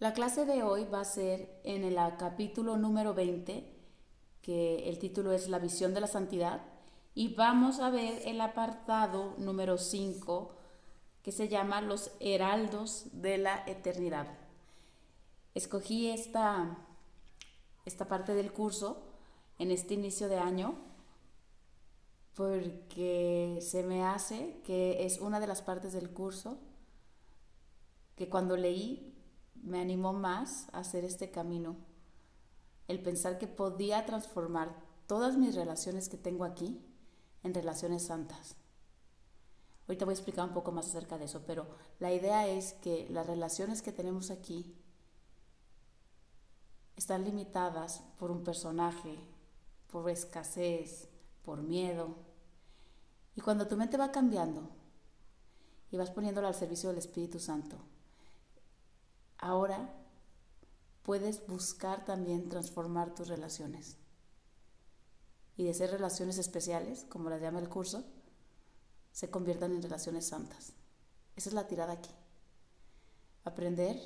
La clase de hoy va a ser en el capítulo número 20, que el título es La visión de la santidad, y vamos a ver el apartado número 5, que se llama Los heraldos de la eternidad. Escogí esta, esta parte del curso en este inicio de año porque se me hace que es una de las partes del curso que cuando leí me animó más a hacer este camino. El pensar que podía transformar todas mis relaciones que tengo aquí en relaciones santas. Ahorita voy a explicar un poco más acerca de eso, pero la idea es que las relaciones que tenemos aquí están limitadas por un personaje, por escasez, por miedo. Y cuando tu mente va cambiando y vas poniéndola al servicio del Espíritu Santo, Ahora puedes buscar también transformar tus relaciones. Y de ser relaciones especiales, como las llama el curso, se conviertan en relaciones santas. Esa es la tirada aquí. Aprender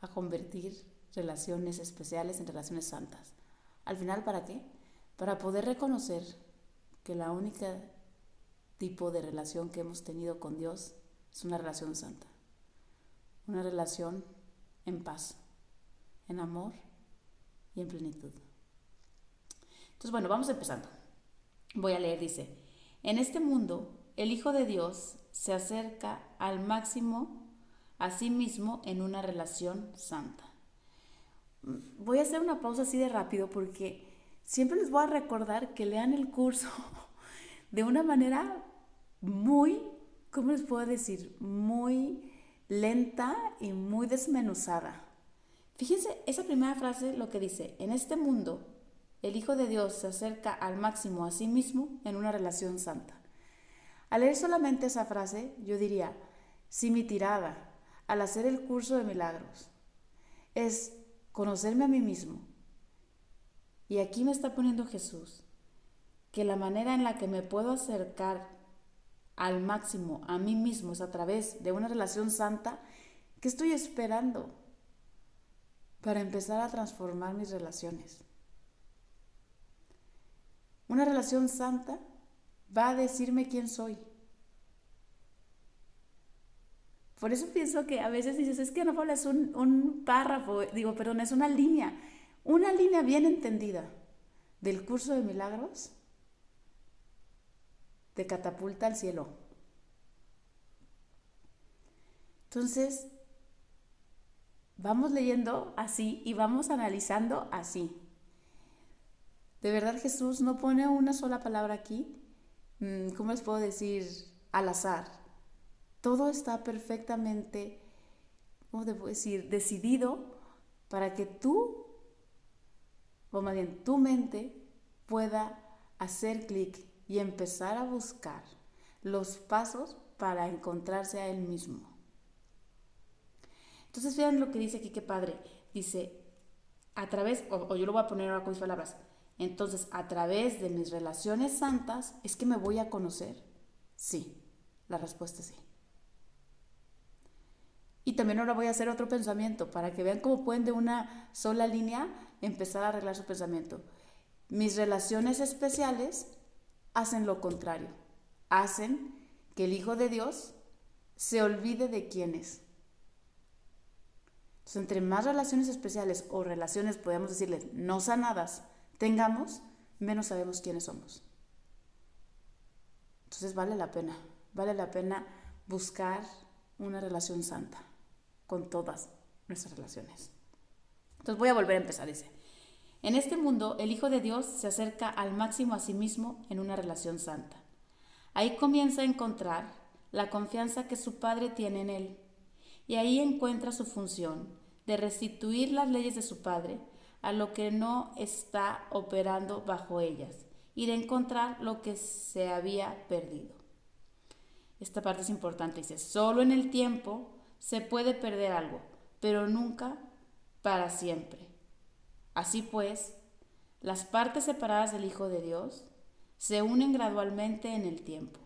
a convertir relaciones especiales en relaciones santas. Al final, ¿para qué? Para poder reconocer que la única tipo de relación que hemos tenido con Dios es una relación santa una relación en paz, en amor y en plenitud. Entonces, bueno, vamos empezando. Voy a leer, dice, en este mundo el Hijo de Dios se acerca al máximo a sí mismo en una relación santa. Voy a hacer una pausa así de rápido porque siempre les voy a recordar que lean el curso de una manera muy, ¿cómo les puedo decir? Muy lenta y muy desmenuzada. Fíjense esa primera frase lo que dice, en este mundo el Hijo de Dios se acerca al máximo a sí mismo en una relación santa. Al leer solamente esa frase, yo diría, si mi tirada al hacer el curso de milagros es conocerme a mí mismo, y aquí me está poniendo Jesús, que la manera en la que me puedo acercar al máximo a mí mismo es a través de una relación santa, ¿qué estoy esperando para empezar a transformar mis relaciones? Una relación santa va a decirme quién soy. Por eso pienso que a veces dices, es que no es un, un párrafo, digo, perdón, es una línea, una línea bien entendida del curso de milagros te catapulta al cielo. Entonces, vamos leyendo así y vamos analizando así. De verdad Jesús no pone una sola palabra aquí, mm, ¿cómo les puedo decir? Al azar. Todo está perfectamente, ¿cómo debo decir? Decidido para que tú, o más bien tu mente, pueda hacer clic y empezar a buscar los pasos para encontrarse a Él mismo. Entonces vean lo que dice aquí, qué padre. Dice, a través, o, yo lo voy a poner ahora con mis palabras, entonces a través de mis relaciones santas es que me voy a conocer. Sí, la respuesta es sí. Y también ahora voy a hacer otro pensamiento para que vean cómo pueden de una sola línea empezar a arreglar su pensamiento. Mis relaciones especiales hacen lo contrario. Hacen que el Hijo de Dios se olvide de quién es. Entonces, entre más relaciones especiales o relaciones, podemos decirle, no sanadas, tengamos, menos sabemos quiénes somos. Entonces vale la pena, vale la pena buscar una relación santa con todas nuestras relaciones. Entonces voy a volver a empezar, dice. En este mundo, el Hijo de Dios se acerca al máximo a sí mismo en una relación santa. Ahí comienza a encontrar la confianza que su Padre tiene en él, y ahí encuentra su función de restituir las leyes de su Padre a lo que no está operando bajo ellas, y de encontrar lo que se había perdido. Esta parte es importante, dice, solo en el tiempo se puede perder algo, pero nunca para siempre. Así pues, las partes separadas del Hijo de Dios se unen gradualmente en el tiempo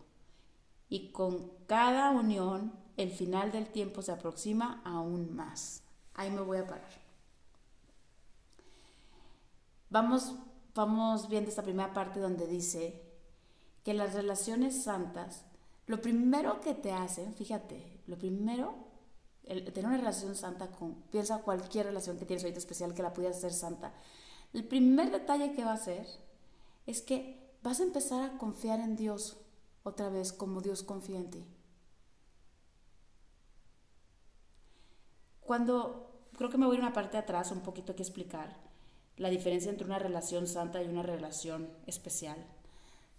y con cada unión el final del tiempo se aproxima aún más. Ahí me voy a parar. Vamos, vamos viendo esta primera parte donde dice que las relaciones santas, lo primero que te hacen, fíjate, lo primero, el, tener una relación santa con, piensa cualquier relación que tienes ahorita especial que la pudieras hacer santa, el primer detalle que va a hacer es que vas a empezar a confiar en Dios otra vez como Dios confía en ti. Cuando, creo que me voy a una parte atrás un poquito que explicar la diferencia entre una relación santa y una relación especial.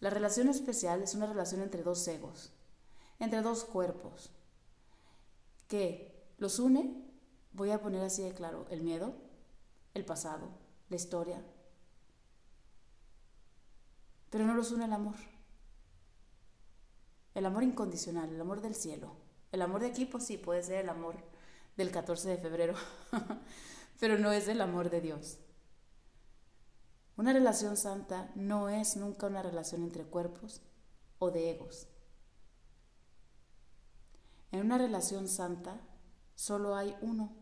La relación especial es una relación entre dos egos, entre dos cuerpos, que los une, voy a poner así de claro, el miedo, el pasado, la historia, pero no los une el amor. El amor incondicional, el amor del cielo. El amor de equipo sí puede ser el amor del 14 de febrero, pero no es el amor de Dios. Una relación santa no es nunca una relación entre cuerpos o de egos. En una relación santa solo hay uno.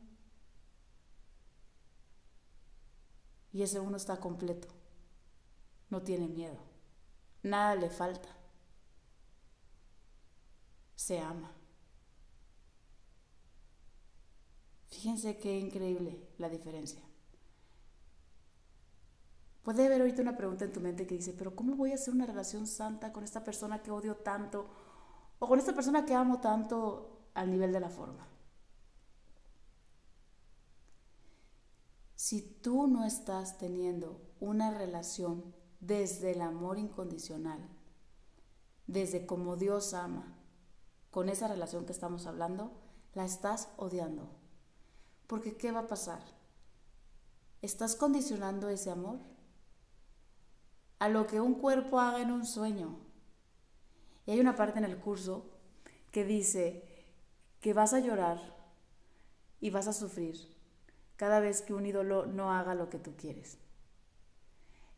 Y ese uno está completo. No tiene miedo. Nada le falta. Se ama. Fíjense qué increíble la diferencia. Puede haber ahorita una pregunta en tu mente que dice, pero ¿cómo voy a hacer una relación santa con esta persona que odio tanto o con esta persona que amo tanto al nivel de la forma? Si tú no estás teniendo una relación desde el amor incondicional, desde como Dios ama, con esa relación que estamos hablando, la estás odiando. Porque ¿qué va a pasar? ¿Estás condicionando ese amor? A lo que un cuerpo haga en un sueño. Y hay una parte en el curso que dice que vas a llorar y vas a sufrir cada vez que un ídolo no haga lo que tú quieres.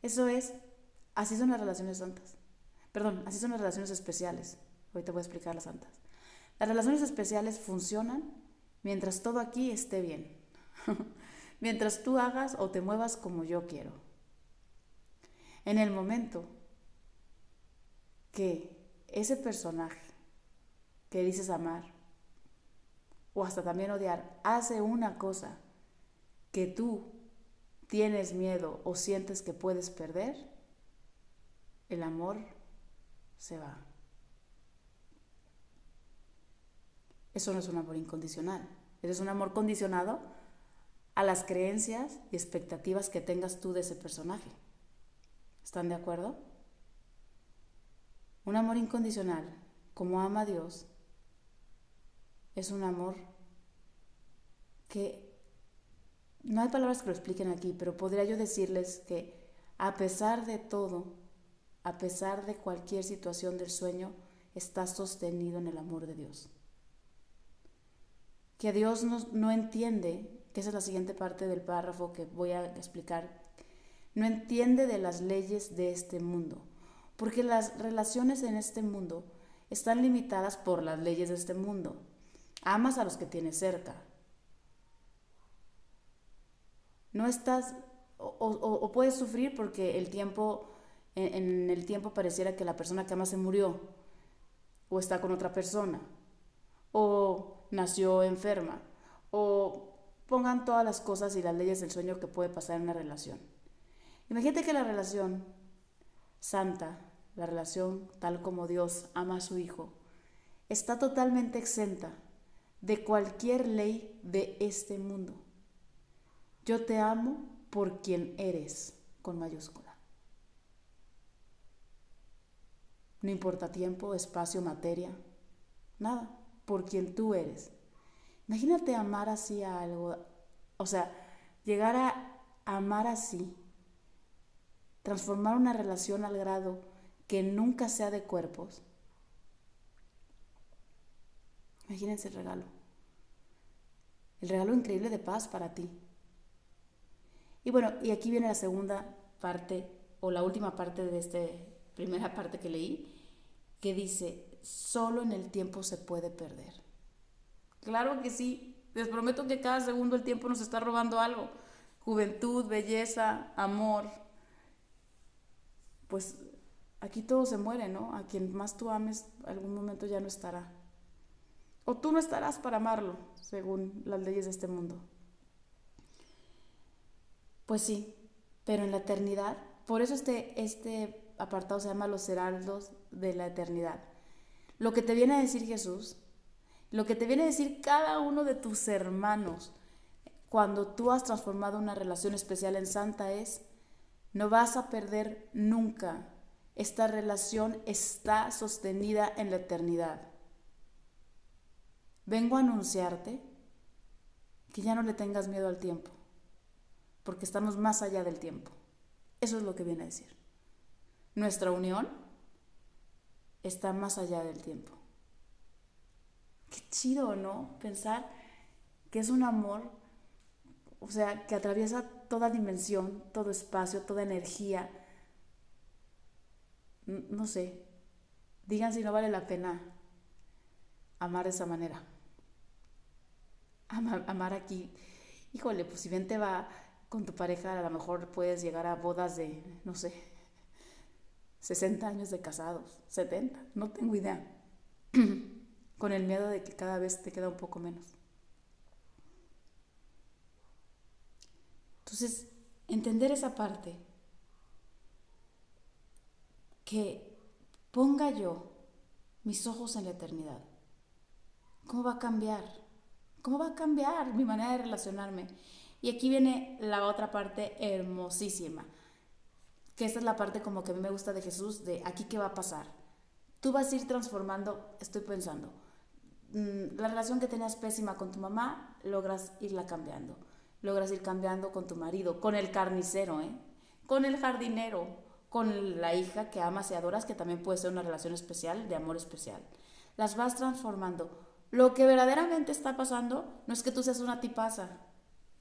Eso es, así son las relaciones santas. Perdón, así son las relaciones especiales. Ahorita voy a explicar las santas. Las relaciones especiales funcionan mientras todo aquí esté bien, mientras tú hagas o te muevas como yo quiero. En el momento que ese personaje que dices amar o hasta también odiar hace una cosa que tú tienes miedo o sientes que puedes perder, el amor se va. Eso no es un amor incondicional. Eso es un amor condicionado a las creencias y expectativas que tengas tú de ese personaje. ¿Están de acuerdo? Un amor incondicional, como ama a Dios, es un amor que no hay palabras que lo expliquen aquí, pero podría yo decirles que a pesar de todo, a pesar de cualquier situación del sueño, está sostenido en el amor de Dios que Dios no, entiende, que esa es la siguiente parte del párrafo que voy a explicar, no entiende de las leyes de este mundo, porque las relaciones en este mundo están limitadas por las leyes de este mundo. Amas a los que tienes cerca. No estás, o, puedes sufrir porque el tiempo, en, en el tiempo pareciera que la persona que amas se murió, o está con otra persona, o nació enferma o pongan todas las cosas y las leyes del sueño que puede pasar en una relación. Imagínate que la relación santa, la relación tal como Dios ama a su Hijo, está totalmente exenta de cualquier ley de este mundo. Yo te amo por quien eres, con mayúscula. No importa tiempo, espacio, materia, nada por quien tú eres. Imagínate amar así a algo, o sea, llegar a amar así, transformar una relación al grado que nunca sea de cuerpos. Imagínense el regalo. El regalo increíble de paz para ti. Y bueno, y aquí viene la segunda parte, o la última parte de esta primera parte que leí, que dice, solo en el tiempo se puede perder. Claro que sí, Les prometo que cada segundo el tiempo nos está robando algo. Juventud, belleza, amor. Pues aquí todo se muere, ¿no? A quien más tú ames, algún momento ya no estará. O tú no estarás para amarlo, según las leyes de este mundo. Pues sí, pero en la eternidad, por eso este, este apartado se llama Los Heraldos de la Eternidad. Lo que te viene a decir Jesús, lo que te viene a decir cada uno de tus hermanos cuando tú has transformado una relación especial en santa es, no vas a perder nunca. Esta relación está sostenida en la eternidad. Vengo a anunciarte que ya no le tengas miedo al tiempo porque estamos más allá del tiempo. Eso es lo que viene a decir. Nuestra unión está más allá del tiempo. Qué chido, ¿no? Pensar que es un amor, o sea, que atraviesa toda dimensión, todo espacio, toda energía. No sé, digan si no vale la pena amar de esa manera. Amar, amar aquí. Híjole, pues si bien te va con tu pareja a lo mejor puedes llegar a bodas de, no sé, 60 años de casados, 70, no tengo idea, con el miedo de que cada vez te queda un poco menos. Entonces, entender esa parte, que ponga yo mis ojos en la eternidad, ¿cómo va a cambiar? ¿Cómo va a cambiar mi manera de relacionarme? Y aquí viene la otra parte hermosísima, que esta es la parte como que a mí me gusta de Jesús, de aquí qué va a pasar. Tú vas a ir transformando, estoy pensando, mm, la relación que tenías pésima con tu mamá, logras irla cambiando. Logras ir cambiando con tu marido, con el carnicero, ¿eh? con el jardinero, con la hija que amas y adoras, que también puede ser una relación especial, de amor especial. Las vas transformando. Lo que verdaderamente está pasando no es que tú seas una tipaza,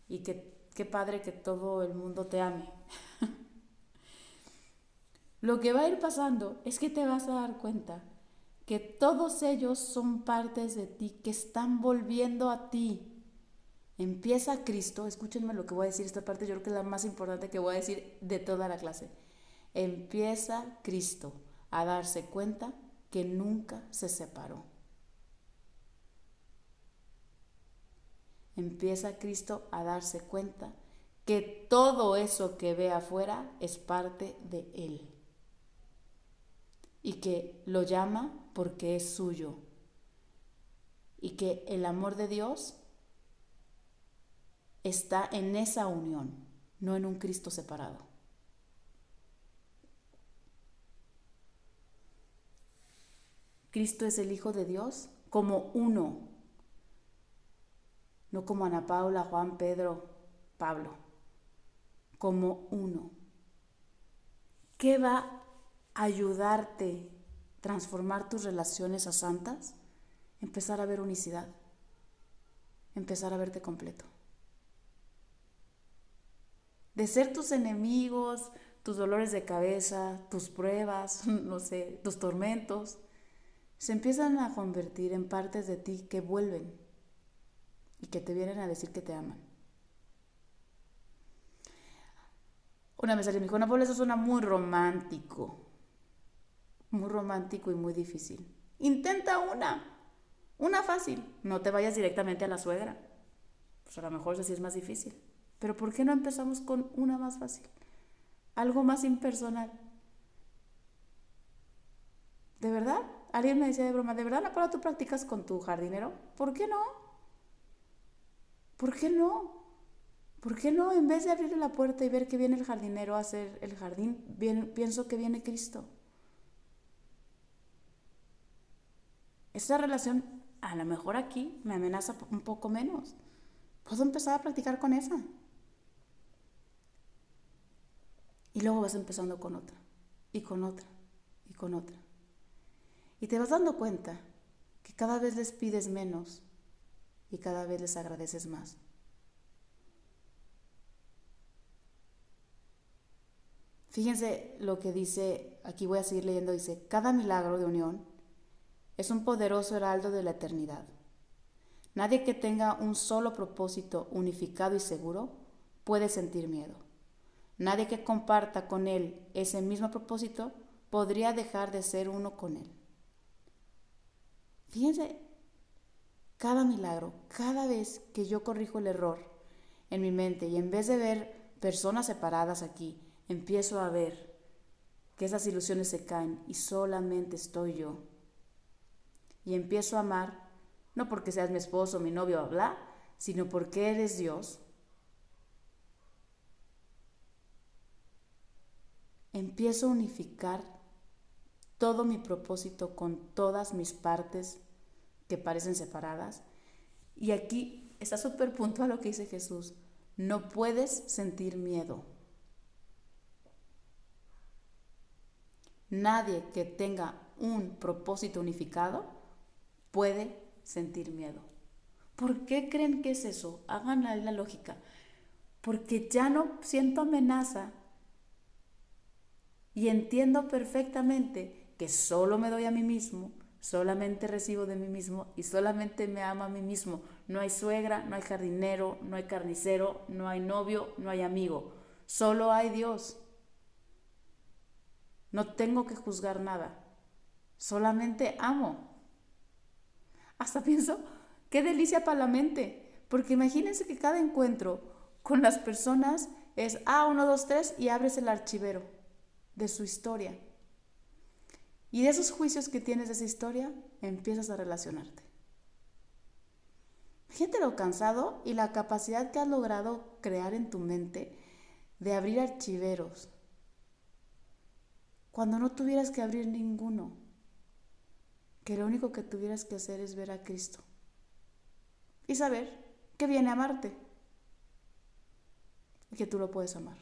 y que qué padre que todo el mundo te ame. Lo que va a ir pasando es que te vas a dar cuenta que todos ellos son partes de ti que están volviendo a ti. Empieza Cristo, escúchenme lo que voy a decir, esta parte yo creo que es la más importante que voy a decir de toda la clase. Empieza Cristo a darse cuenta que nunca se separó. Empieza Cristo a darse cuenta que todo eso que ve afuera es parte de Él. Y que lo llama porque es suyo. Y que el amor de Dios está en esa unión, no en un Cristo separado. Cristo es el Hijo de Dios como uno no como Ana Paula, Juan, Pedro, Pablo, como uno. ¿Qué va a ayudarte transformar tus relaciones a santas? Empezar a ver unicidad, empezar a verte completo. De ser tus enemigos, tus dolores de cabeza, tus pruebas, no sé, tus tormentos, se empiezan a convertir en partes de ti que vuelven y que te vienen a decir que te aman. Una vez alguien me dijo, no, pues eso suena muy romántico, muy romántico y muy difícil. Intenta una, una fácil, no te vayas directamente a la suegra, pues a lo mejor sí es más difícil. Pero ¿por qué no empezamos con una más fácil? Algo más impersonal. ¿De verdad? Alguien me decía de broma, ¿de verdad, Napola, tú practicas con tu jardinero? ¿Por qué no? ¿Por qué no? ¿Por qué no? En vez de abrirle la puerta y ver que viene el jardinero a hacer el jardín, pienso que viene Cristo. Esta relación, a lo mejor aquí, me amenaza un poco menos. Puedo empezar a practicar con esa. Y luego vas empezando con otra, y con otra, y con otra. Y te vas dando cuenta que cada vez les pides menos y cada vez les agradeces más. Fíjense lo que dice, aquí voy a seguir leyendo, dice, cada milagro de unión es un poderoso heraldo de la eternidad. Nadie que tenga un solo propósito unificado y seguro puede sentir miedo. Nadie que comparta con él ese mismo propósito podría dejar de ser uno con él. Fíjense, cada milagro, cada vez que yo corrijo el error en mi mente y en vez de ver personas separadas aquí, empiezo a ver que esas ilusiones se caen y solamente estoy yo. Y empiezo a amar, no porque seas mi esposo, mi novio, bla, sino porque eres Dios. Empiezo a unificar todo mi propósito con todas mis partes que parecen separadas. Y aquí está súper puntual lo que dice Jesús. No puedes sentir miedo. Nadie que tenga un propósito unificado puede sentir miedo. ¿Por qué creen que es eso? Hagan la lógica. Porque ya no siento amenaza y entiendo perfectamente que solo me doy a mí mismo, solamente recibo de mí mismo y solamente me amo a mí mismo. No hay suegra, no hay jardinero, no hay carnicero, no hay novio, no hay amigo. Solo hay Dios. No tengo que juzgar nada. Solamente amo. Hasta pienso, qué delicia para la mente. Porque imagínense que cada encuentro con las personas es A, 1, 2, 3 y abres el archivero de su historia. Y de esos juicios que tienes de esa historia, empiezas a relacionarte. Fíjate lo cansado y la capacidad que has logrado crear en tu mente de abrir archiveros. Cuando no tuvieras que abrir ninguno, que lo único que tuvieras que hacer es ver a Cristo y saber que viene a amarte y que tú lo puedes amar.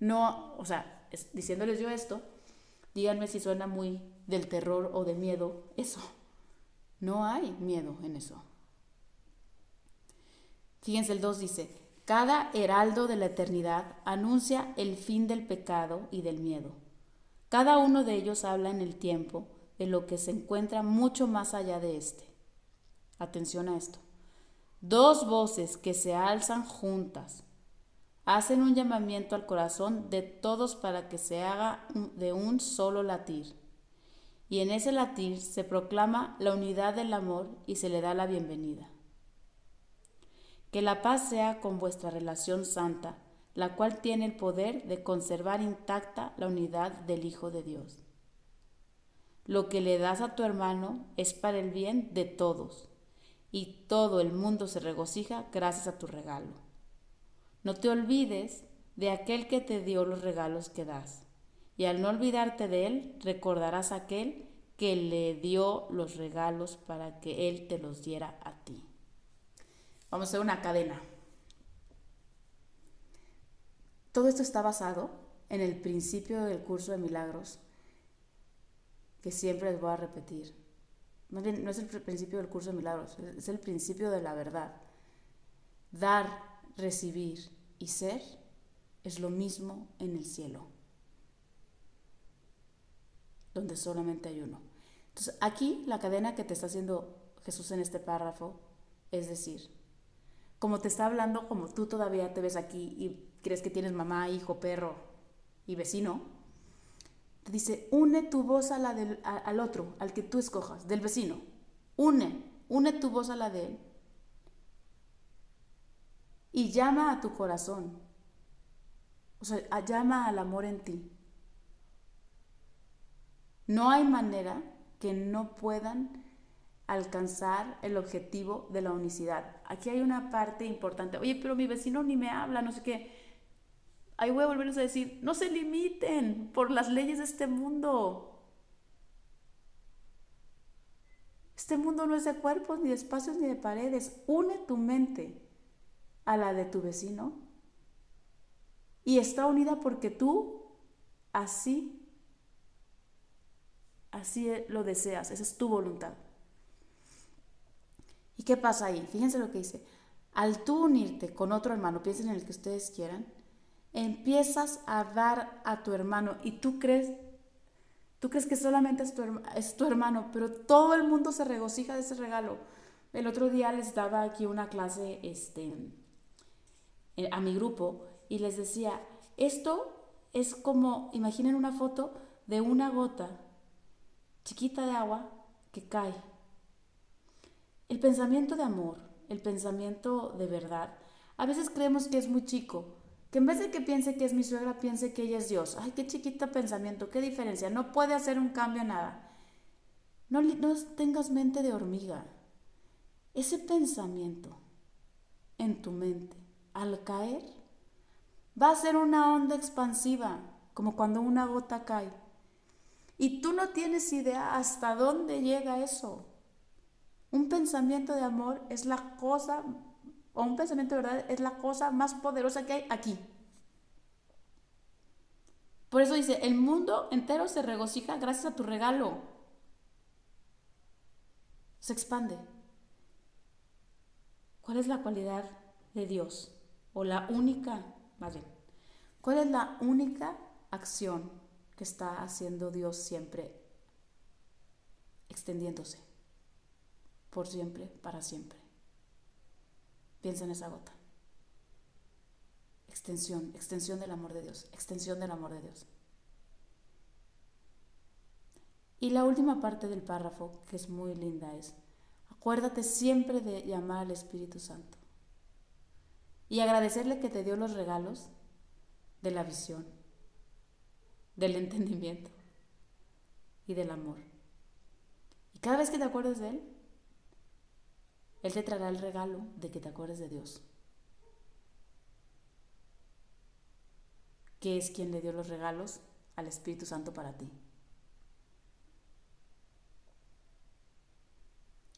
No, o sea, diciéndoles yo esto, Díganme si suena muy del terror o de miedo eso. No hay miedo en eso. Fíjense, el 2 dice, cada heraldo de la eternidad anuncia el fin del pecado y del miedo. Cada uno de ellos habla en el tiempo de lo que se encuentra mucho más allá de este. Atención a esto. Dos voces que se alzan juntas hacen un llamamiento al corazón de todos para que se haga de un solo latir. Y en ese latir se proclama la unidad del amor y se le da la bienvenida. Que la paz sea con vuestra relación santa, la cual tiene el poder de conservar intacta la unidad del Hijo de Dios. Lo que le das a tu hermano es para el bien de todos, y todo el mundo se regocija gracias a tu regalo. No te olvides de aquel que te dio los regalos que das. Y al no olvidarte de él, recordarás a aquel que le dio los regalos para que él te los diera a ti. Vamos a hacer una cadena. Todo esto está basado en el principio del curso de milagros, que siempre les voy a repetir. no es el principio del curso de milagros, es el principio de la verdad. Dar recibir y ser es lo mismo en el cielo, donde solamente hay uno. Entonces, aquí la cadena que te está haciendo Jesús en este párrafo es decir, como te está hablando, como tú todavía te ves aquí y crees que tienes mamá, hijo, perro y vecino, te dice, une tu voz a la del, al otro, al que tú escojas, del vecino. Une, une tu voz a la de él y llama a tu corazón. O sea, llama al amor en ti. No hay manera que no puedan alcanzar el objetivo de la unicidad. Aquí hay una parte importante. Oye, pero mi vecino ni me habla, no sé qué. Ahí voy a volverles a decir, no se limiten por las leyes de este mundo. Este mundo no es de cuerpos, ni de espacios, ni de paredes. Une tu mente a la de tu vecino y está unida porque tú así, así lo deseas, esa es tu voluntad. ¿Y qué pasa ahí? Fíjense lo que dice. Al tú unirte con otro hermano, piensen en el que ustedes quieran, empiezas a dar a tu hermano y tú crees, Tú crees que solamente es tu, es tu hermano, pero todo el mundo se regocija de ese regalo. El otro día les daba aquí una clase este, a mi grupo y les decía, esto es como, imaginen una foto de una gota chiquita de agua que cae. El pensamiento de amor, el pensamiento de verdad, a veces creemos que es muy chico, que en vez de que piense que es mi suegra, piense que ella es Dios. Ay, qué chiquito pensamiento, qué diferencia, no puede hacer un cambio nada. No, no tengas mente de hormiga. Ese pensamiento en tu mente, al caer, va a ser una onda expansiva, como cuando una gota cae. Y tú no tienes idea hasta dónde llega eso. Un pensamiento de amor es la cosa, o un pensamiento de verdad es la cosa más poderosa que hay aquí. Por eso dice, el mundo entero se regocija gracias a tu regalo. Se expande. ¿Cuál es la cualidad de Dios? O la única, más ¿cuál es la única acción que está haciendo Dios siempre extendiéndose? Por siempre, para siempre. Piensa en esa gota. Extensión, extensión del amor de Dios, extensión del amor de Dios. Y la última parte del párrafo, que es muy linda, es, acuérdate siempre de llamar al Espíritu Santo y agradecerle que te dio los regalos de la visión, del entendimiento y del amor. Y cada vez que te acuerdes de Él, Él te traerá el regalo de que te acuerdes de Dios, que es quien le dio los regalos al Espíritu Santo para ti.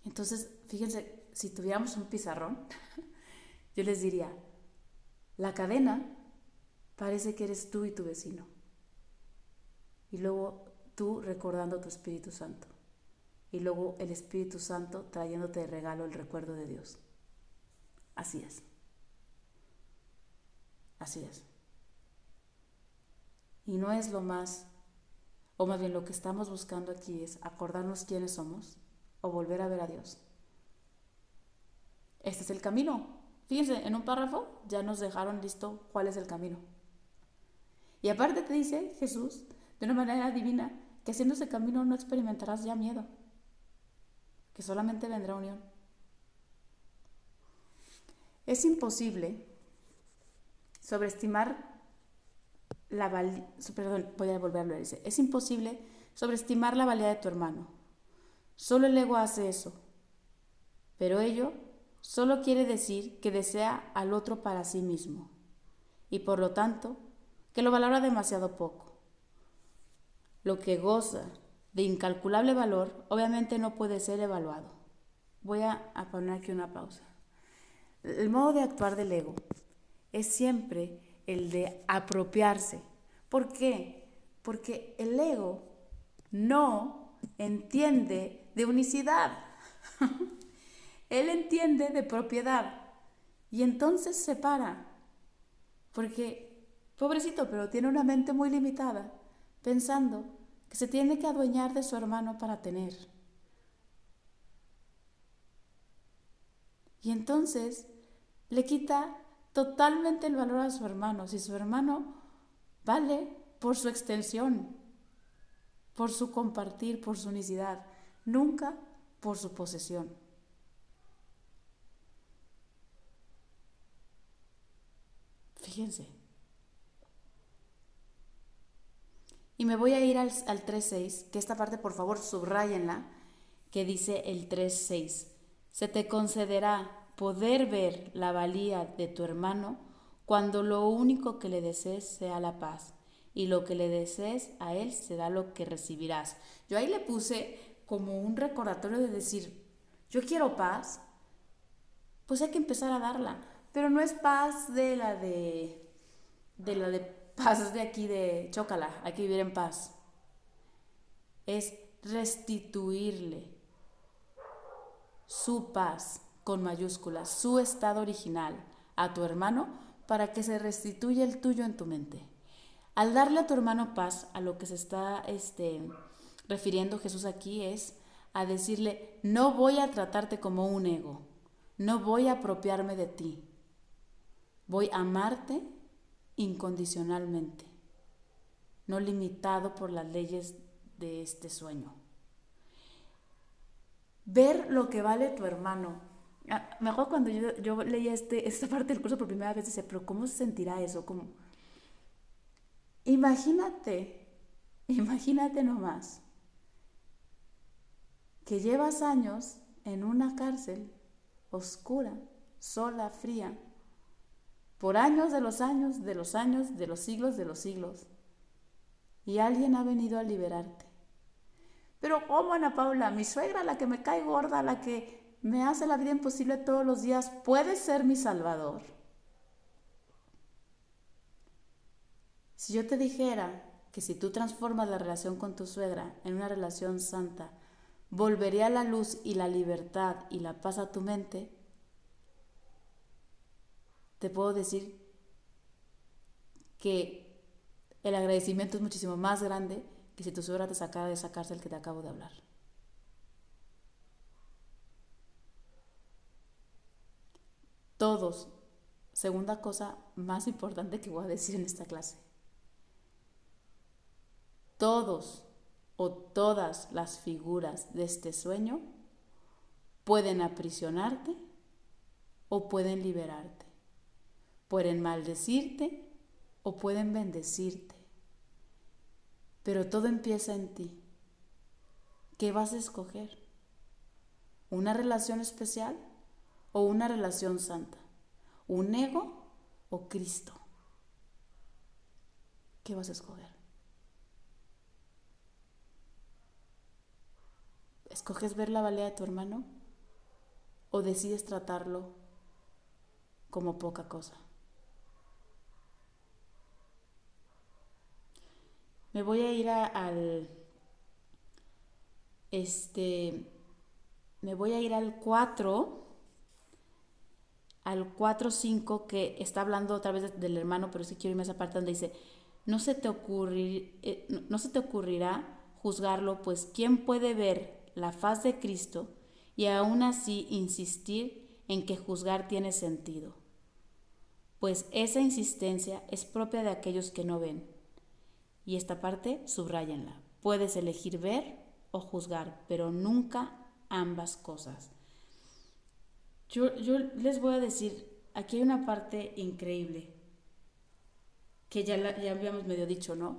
Entonces, fíjense, si tuviéramos un pizarrón, Yo les diría, la cadena parece que eres tú y tu vecino. Y luego tú recordando tu Espíritu Santo. Y luego el Espíritu Santo trayéndote de regalo el recuerdo de Dios. Así es. Así es. Y no es lo más, o más bien lo que estamos buscando aquí es acordarnos quiénes somos o volver a ver a Dios. Este es el camino. Fíjense, en un párrafo ya nos dejaron listo cuál es el camino. Y aparte te dice Jesús, de una manera divina, que haciendo ese camino no experimentarás ya miedo, que solamente vendrá unión. Es imposible sobreestimar la valía, perdón, voy a volverlo a decir, es imposible sobreestimar la valía de tu hermano. Solo el ego hace eso, pero ello solo quiere decir que desea al otro para sí mismo y por lo tanto que lo valora demasiado poco. Lo que goza de incalculable valor obviamente no puede ser evaluado. Voy a, poner aquí una pausa. El modo de actuar del ego es siempre el de apropiarse. ¿Por qué? Porque el ego no entiende de unicidad. Él entiende de propiedad y entonces se para, porque, pobrecito, pero tiene una mente muy limitada, pensando que se tiene que adueñar de su hermano para tener. Y entonces le quita totalmente el valor a su hermano. Si su hermano vale por su extensión, por su compartir, por su unicidad, nunca por su posesión. Fíjense. Y me voy a ir al, al 3.6, que esta parte por favor subrayenla, que dice el 3.6. Se te concederá poder ver la valía de tu hermano cuando lo único que le desees sea la paz y lo que le desees a él será lo que recibirás. Yo ahí le puse como un recordatorio de decir, yo quiero paz, pues hay que empezar a darla. Pero no es paz de la de, de la de paz de aquí de chócala, hay que vivir en paz. Es restituirle su paz con mayúsculas, su estado original a tu hermano para que se restituya el tuyo en tu mente. Al darle a tu hermano paz, a lo que se está este, refiriendo Jesús aquí es a decirle, no voy a tratarte como un ego, no voy a apropiarme de ti, voy a amarte incondicionalmente, no limitado por las leyes de este sueño. Ver lo que vale tu hermano. Ah, me acuerdo cuando yo, yo leía este, esta parte del curso por primera vez, dice, pero ¿cómo se sentirá eso? como Imagínate, imagínate nomás que llevas años en una cárcel oscura, sola, fría, por años de los años, de los años, de los siglos, de los siglos, y alguien ha venido a liberarte. Pero ¿cómo, Ana Paula? Mi suegra, la que me cae gorda, la que me hace la vida imposible todos los días, puede ser mi salvador. Si yo te dijera que si tú transformas la relación con tu suegra en una relación santa, volvería la luz y la libertad y la paz a tu mente, te puedo decir que el agradecimiento es muchísimo más grande que si tu suegra te sacara de esa cárcel que te acabo de hablar. Todos, segunda cosa más importante que voy a decir en esta clase, todos o todas las figuras de este sueño pueden aprisionarte o pueden liberarte. Pueden maldecirte o pueden bendecirte. Pero todo empieza en ti. ¿Qué vas a escoger? ¿Una relación especial o una relación santa? ¿Un ego o Cristo? ¿Qué vas a escoger? ¿Escoges ver la valía de tu hermano o decides tratarlo como poca cosa? Me voy a ir al este me voy a ir al 4 al 4 5 que está hablando otra vez del hermano, pero sí quiero irme a esa parte donde dice, no se te ocurrir, eh, no se te ocurrirá juzgarlo, pues quién puede ver la faz de Cristo y aún así insistir en que juzgar tiene sentido, pues esa insistencia es propia de aquellos que no ven. Y esta parte, subrayenla. Puedes elegir ver o juzgar, pero nunca ambas cosas. Yo, yo les voy a decir, aquí hay una parte increíble, que ya, ya habíamos medio dicho, ¿no?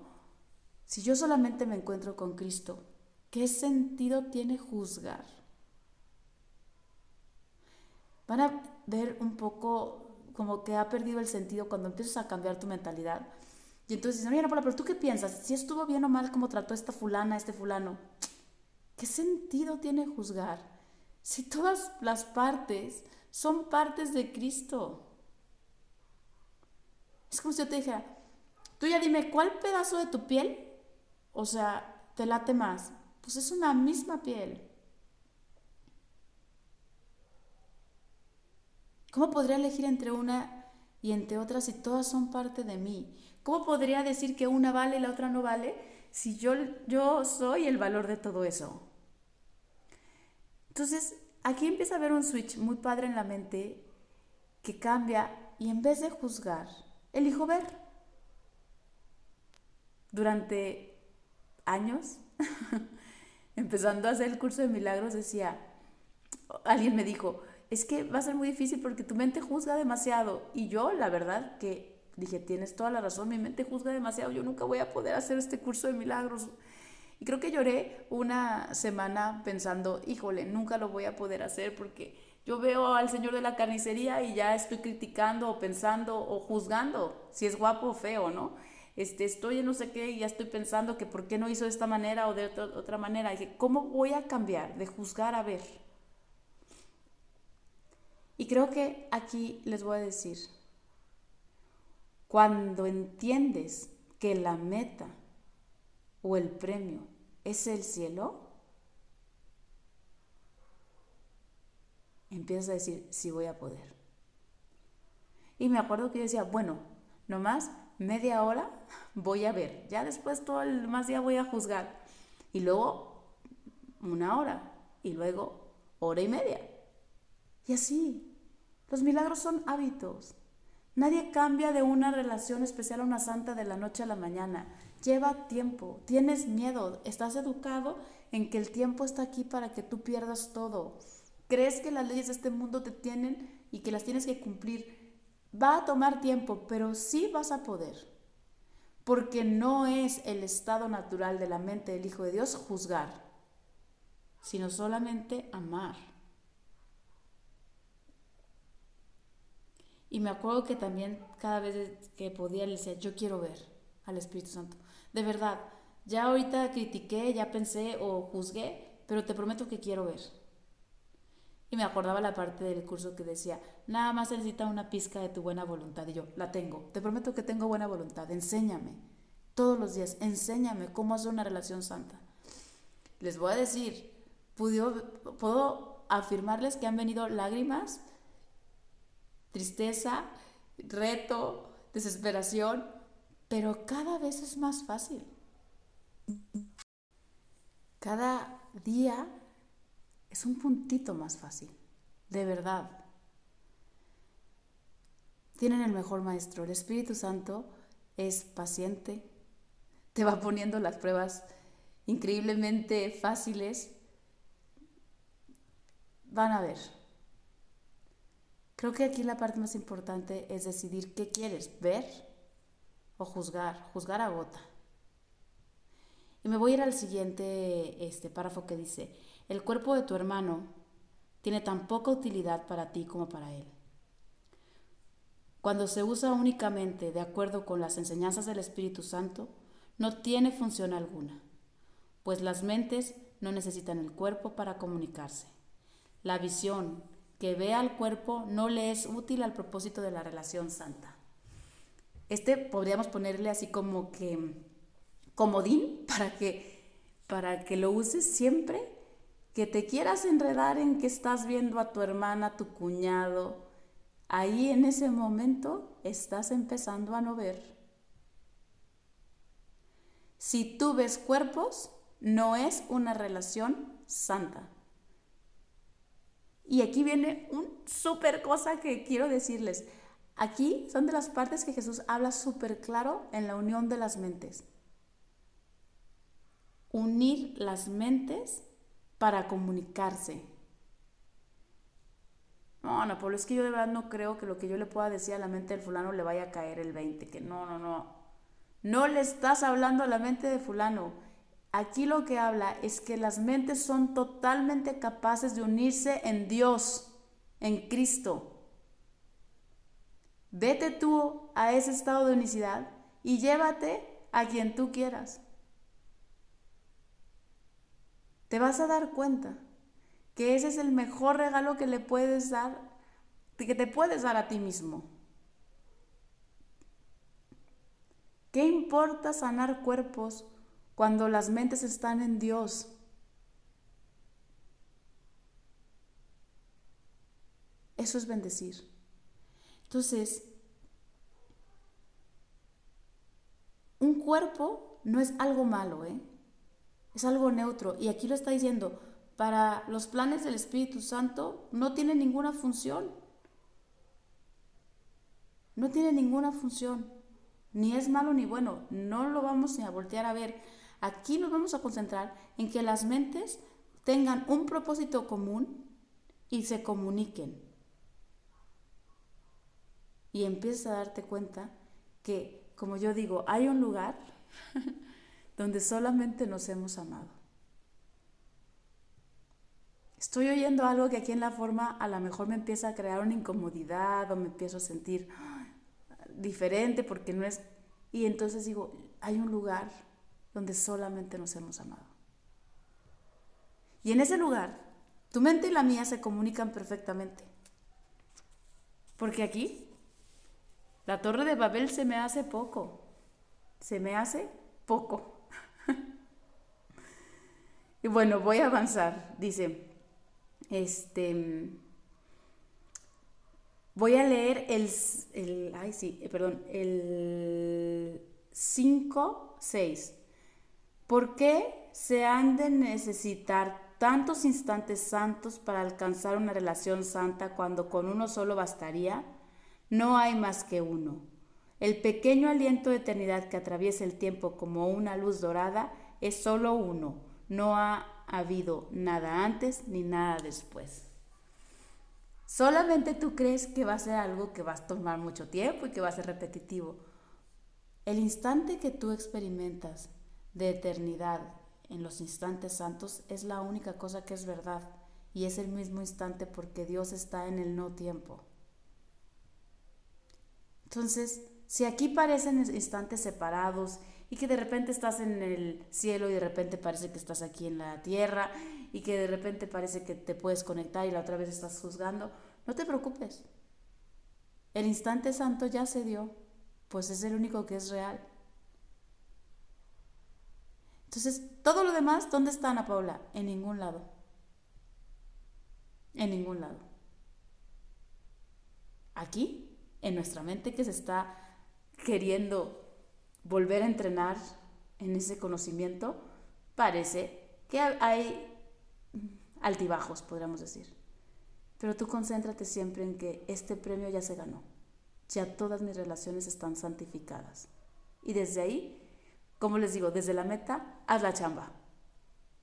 Si yo solamente me encuentro con Cristo, ¿Qué sentido tiene juzgar? Van a ver un poco como que ha perdido el sentido cuando empiezas a cambiar tu mentalidad. Y entonces dicen, oye, pero tú qué piensas? Si estuvo bien o mal como trató esta fulana, este fulano. ¿Qué sentido tiene juzgar? Si todas las partes son partes de Cristo. Es como si yo te dijera, tú ya dime, ¿cuál pedazo de tu piel, o sea, te late más? Pues es una misma piel. ¿Cómo podría elegir entre una y entre otra si todas son parte de mí? ¿Cómo podría decir que una vale y la otra no vale si yo, yo soy el valor de todo eso? Entonces, aquí empieza a haber un switch muy padre en la mente que cambia y en vez de juzgar, elijo ver. Durante años empezando a hacer el curso de milagros, decía, alguien me dijo, es que va a ser muy difícil porque tu mente juzga demasiado. Y yo, la verdad, que dije, tienes toda la razón, mi mente juzga demasiado, yo nunca voy a poder hacer este curso de milagros. Y creo que lloré una semana pensando, híjole, nunca lo voy a poder hacer porque yo veo al señor de la carnicería y ya estoy criticando o pensando o juzgando si es guapo o feo, ¿no? este, estoy en no sé qué y ya estoy pensando que por qué no hizo de esta manera o de otra, manera. dije, ¿cómo voy a cambiar de juzgar a ver? Y creo que aquí les voy a decir, cuando entiendes que la meta o el premio es el cielo, empiezas a decir, sí voy a poder. Y me acuerdo que yo decía, bueno, nomás media hora voy a ver, ya después todo el más día voy a juzgar. y luego una hora y luego hora y media. Y así, los milagros son hábitos. Nadie cambia de una relación especial a una santa de la noche a la mañana. Lleva tiempo, tienes miedo, estás educado en que el tiempo está aquí para que tú pierdas todo. Crees que las leyes de este mundo te tienen y que las tienes que cumplir. Va a tomar tiempo, pero sí vas a poder. Porque no es el estado natural de la mente del Hijo de Dios juzgar, sino solamente amar. Y me acuerdo que también cada vez que podía le decía, yo quiero ver al Espíritu Santo. De verdad, ya ahorita critiqué, ya pensé o juzgué, pero te prometo que quiero ver. Y me acordaba la parte del curso que decía, nada más se necesita una pizca de tu buena voluntad. Y yo, la tengo, te prometo que tengo buena voluntad, enséñame. Todos los días, enséñame cómo hacer una relación santa. Les voy a decir, puedo, puedo afirmarles que han venido lágrimas, tristeza, reto, desesperación, pero cada vez es más fácil. Cada día es un puntito más fácil, de verdad. Tienen el mejor maestro, el Espíritu Santo es paciente, te va poniendo las pruebas increíblemente fáciles. Van a ver, Creo que aquí la parte más importante es decidir qué quieres, ver o juzgar, juzgar a gota. Y me voy a ir al siguiente este párrafo que dice, el cuerpo de tu hermano tiene tan poca utilidad para ti como para él. Cuando se usa únicamente de acuerdo con las enseñanzas del Espíritu Santo, no tiene función alguna, pues las mentes no necesitan el cuerpo para comunicarse. La visión, que vea al cuerpo no le es útil al propósito de la relación santa. Este podríamos ponerle así como que comodín para que, para que lo uses siempre, que te quieras enredar en que estás viendo a tu hermana, tu cuñado. Ahí en ese momento estás empezando a no ver. Si tú ves cuerpos, no es una relación santa. Y aquí viene un súper cosa que quiero decirles. Aquí son de las partes que Jesús habla súper claro en la unión de las mentes. Unir las mentes para comunicarse. No, no, Pablo, es que yo de verdad no creo que lo que yo le pueda decir a la mente del fulano le vaya a caer el 20, que no, no, no. No le estás hablando a la mente de fulano, Aquí lo que habla es que las mentes son totalmente capaces de unirse en Dios, en Cristo. Vete tú a ese estado de unicidad y llévate a quien tú quieras. Te vas a dar cuenta que ese es el mejor regalo que le puedes dar, que te puedes dar a ti mismo. ¿Qué importa sanar cuerpos cuando las mentes están en Dios. Eso es bendecir. Entonces, un cuerpo no es algo malo, ¿eh? es algo neutro. Y aquí lo está diciendo, para los planes del Espíritu Santo no tiene ninguna función. No tiene ninguna función. Ni es malo ni bueno. No lo vamos a voltear a ver. Aquí nos vamos a concentrar en que las mentes tengan un propósito común y se comuniquen. Y empiezas a darte cuenta que, como yo digo, hay un lugar donde solamente nos hemos amado. Estoy oyendo algo que aquí en la forma a lo mejor me empieza a crear una incomodidad o me empiezo a sentir diferente porque no es... Y entonces digo, hay un lugar donde solamente nos hemos amado. Y en ese lugar, tu mente y la mía se comunican perfectamente. Porque aquí, la torre de Babel se me hace poco. Se me hace poco. y bueno, voy a avanzar. Dice, este, voy a leer el, el ay sí, perdón, el 5, 6. ¿Por qué se han de necesitar tantos instantes santos para alcanzar una relación santa cuando con uno solo bastaría? No hay más que uno. El pequeño aliento de eternidad que atraviesa el tiempo como una luz dorada es solo uno. No ha habido nada antes ni nada después. Solamente tú crees que va a ser algo que va a tomar mucho tiempo y que va a ser repetitivo. El instante que tú experimentas de eternidad en los instantes santos es la única cosa que es verdad y es el mismo instante porque Dios está en el no tiempo. Entonces, si aquí parecen instantes separados y que de repente estás en el cielo y de repente parece que estás aquí en la tierra y que de repente parece que te puedes conectar y la otra vez estás juzgando, no te preocupes. El instante santo ya se dio, pues es el único que es real. Entonces, todo lo demás, ¿dónde está Ana Paula? En ningún lado. En ningún lado. Aquí, en nuestra mente que se está queriendo volver a entrenar en ese conocimiento, parece que hay altibajos, podríamos decir. Pero tú concéntrate siempre en que este premio ya se ganó. Ya todas mis relaciones están santificadas. Y desde ahí, como les digo, desde la meta, haz la chamba.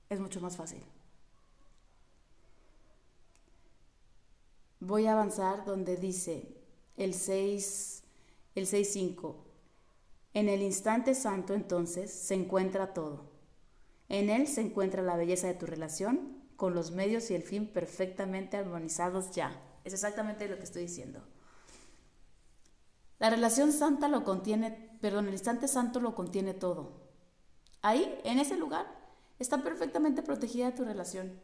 Es mucho más fácil. Voy a avanzar donde dice el 6, el 6.5. En el instante santo entonces se encuentra todo. En él se encuentra la belleza de tu relación con los medios y el fin perfectamente armonizados ya. Es exactamente lo que estoy diciendo. La relación santa lo contiene, perdón, el instante santo lo contiene todo. Ahí, en ese lugar, está perfectamente protegida tu relación.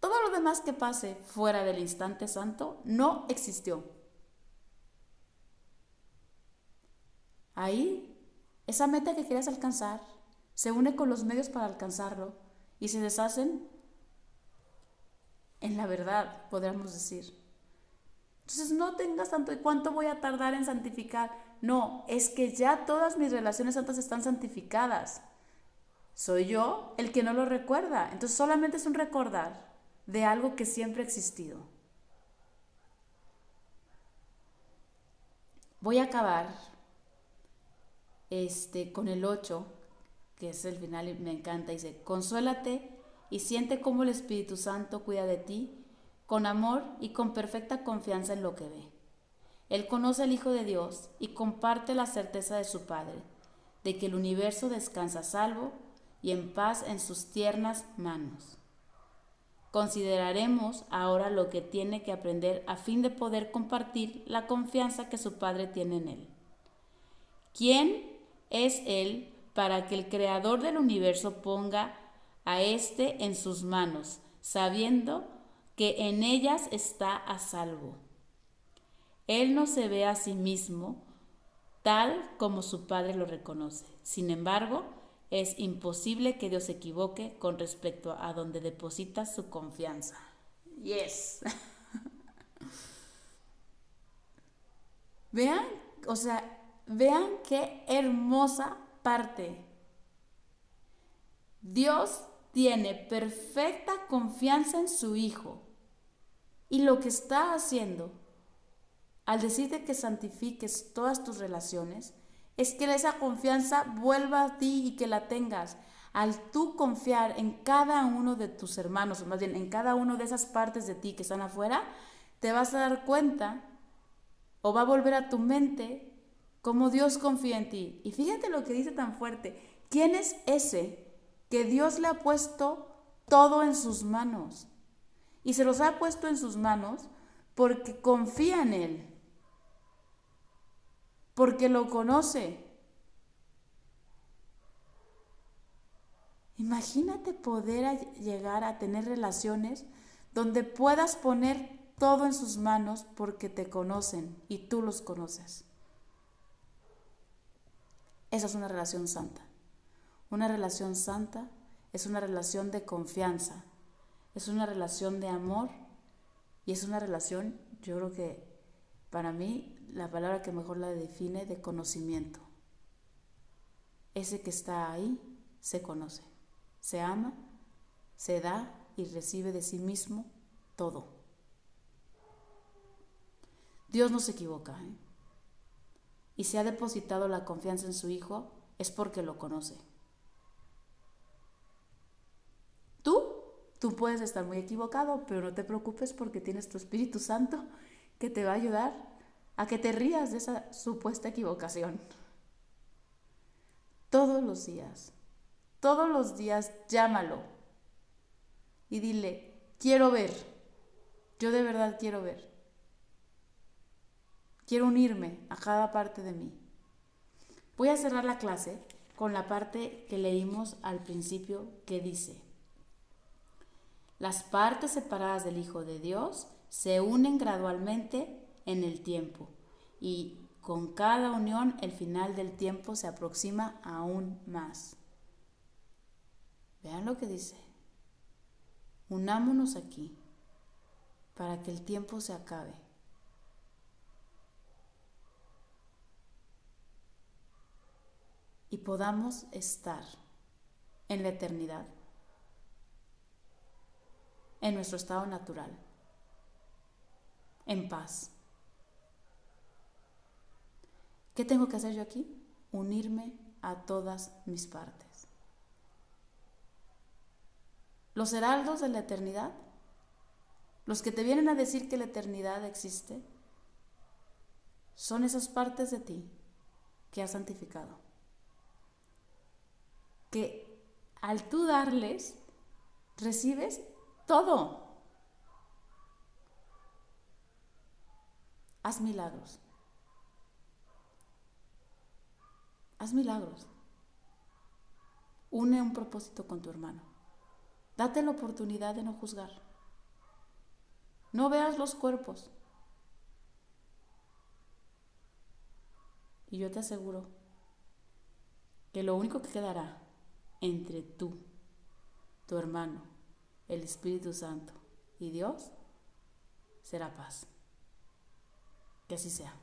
Todo lo demás que pase fuera del instante santo no existió. Ahí, esa meta que quieres alcanzar se une con los medios para alcanzarlo y se deshacen en la verdad, podríamos decir. Entonces no tengas tanto, ¿y cuánto voy a tardar en santificar? No, es que ya todas mis relaciones santas están santificadas. Soy yo el que no lo recuerda. Entonces solamente es un recordar de algo que siempre ha existido. Voy a acabar este, con el 8, que es el final y me encanta, dice, consuélate y siente cómo el Espíritu Santo cuida de ti con amor y con perfecta confianza en lo que ve. Él conoce al Hijo de Dios y comparte la certeza de su Padre, de que el universo descansa salvo y en paz en sus tiernas manos. Consideraremos ahora lo que tiene que aprender a fin de poder compartir la confianza que su Padre tiene en él. ¿Quién es Él para que el Creador del universo ponga a éste en sus manos, sabiendo que en ellas está a salvo. Él no se ve a sí mismo tal como su Padre lo reconoce. Sin embargo, es imposible que Dios se equivoque con respecto a donde deposita su confianza. Yes. Vean, o sea, Vean qué hermosa parte. Dios tiene perfecta confianza en su Hijo. Y lo que está haciendo al decirte que santifiques todas tus relaciones es que esa confianza vuelva a ti y que la tengas. Al tú confiar en cada uno de tus hermanos, o más bien en cada una de esas partes de ti que están afuera, te vas a dar cuenta o va a volver a tu mente como Dios confía en ti. Y fíjate lo que dice tan fuerte. ¿Quién es ese que Dios le ha puesto todo en sus manos? Y se los ha puesto en sus manos porque confía en Él, porque lo conoce. Imagínate poder llegar a tener relaciones donde puedas poner todo en sus manos porque te conocen y tú los conoces. Esa es una relación santa. Una relación santa es una relación de confianza, es una relación de amor y es una relación, yo creo que para mí la palabra que mejor la define, de conocimiento. Ese que está ahí se conoce, se ama, se da y recibe de sí mismo todo. Dios no se equivoca. ¿eh? Y si ha depositado la confianza en su Hijo, es porque lo conoce. Tú, tú puedes estar muy equivocado, pero no te preocupes porque tienes tu Espíritu Santo que te va a ayudar a que te rías de esa supuesta equivocación. Todos los días, todos los días llámalo y dile, quiero ver, yo de verdad quiero ver. Quiero unirme a cada parte de mí. Voy a cerrar la clase con la parte que leímos al principio que dice, las partes separadas del Hijo de Dios se unen gradualmente en el tiempo y con cada unión el final del tiempo se aproxima aún más. Vean lo que dice. Unámonos aquí para que el tiempo se acabe. Y podamos estar en la eternidad, en nuestro estado natural en paz. ¿Qué tengo que hacer yo aquí? Unirme a todas mis partes. Los heraldos de la eternidad, los que te vienen a decir que la eternidad existe, son esas partes de ti que has santificado. Que al tú darles, recibes todo. Haz milagros. Haz milagros. Une un propósito con tu hermano. Date la oportunidad de no juzgar. No veas los cuerpos. Y yo te aseguro que lo único que quedará entre tú, tu hermano, el Espíritu Santo y Dios será paz. Que así sea.